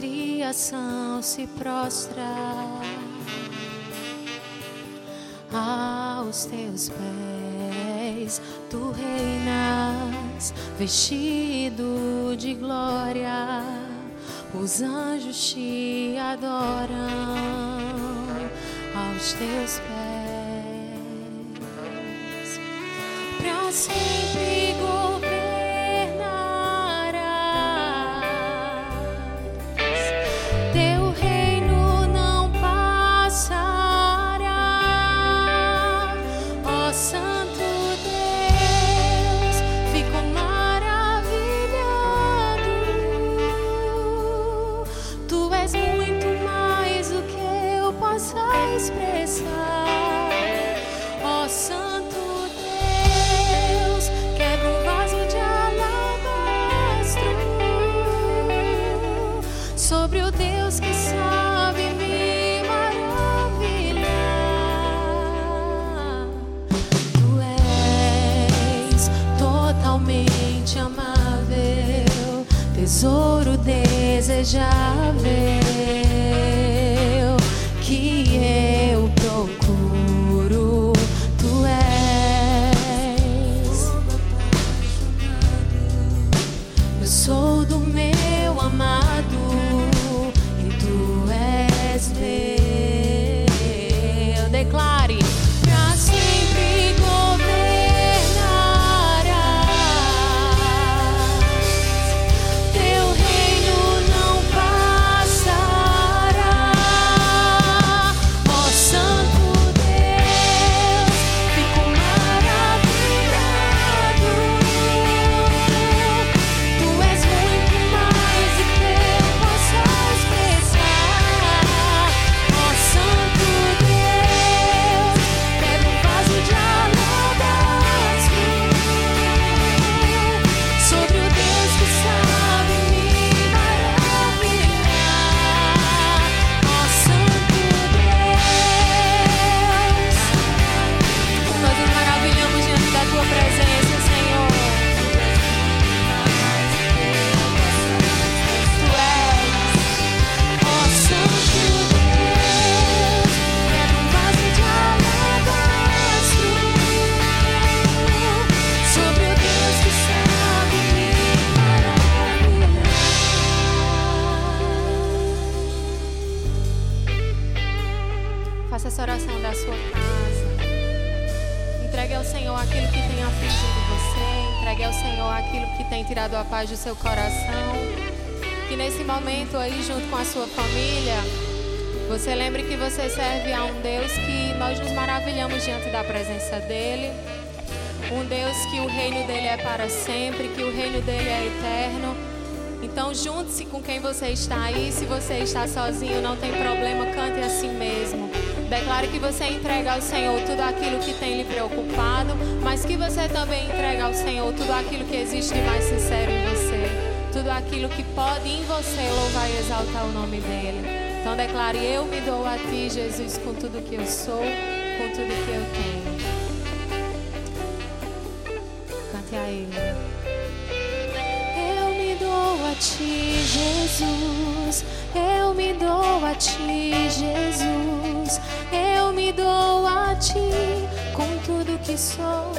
criação se prostra aos teus pés. Tu reinas vestido de glória, os anjos te adoram aos teus pés. Pra sempre muito mais do que eu possa expressar. Ó Santo Deus, quebra um vaso de alabastro sobre o Deus que sabe me maravilhar. Tu és totalmente amável, tesouro desejável que eu procuro. Tu és. Eu sou do meu Faça essa oração da sua casa. Entregue ao Senhor aquilo que tem afligido você. Entregue ao Senhor aquilo que tem tirado a paz do seu coração. Que nesse momento aí, junto com a sua família, você lembre que você serve a um Deus que nós nos maravilhamos diante da presença dEle. Um Deus que o reino dele é para sempre, que o reino dele é eterno. Então, junte-se com quem você está aí. Se você está sozinho, não tem problema, cante assim mesmo. Declare que você entrega ao Senhor tudo aquilo que tem lhe preocupado, mas que você também entrega ao Senhor tudo aquilo que existe de mais sincero em você. Tudo aquilo que pode em você louvar e exaltar o nome dele. Então declare: Eu me dou a ti, Jesus, com tudo que eu sou, com tudo que eu tenho. Cante a ele. Eu me dou a ti, Jesus. Eu me dou a ti, Jesus. Eu me dou a ti com tudo que sou,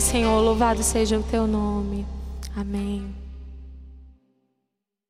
Senhor. Louvado seja o teu nome. Amém.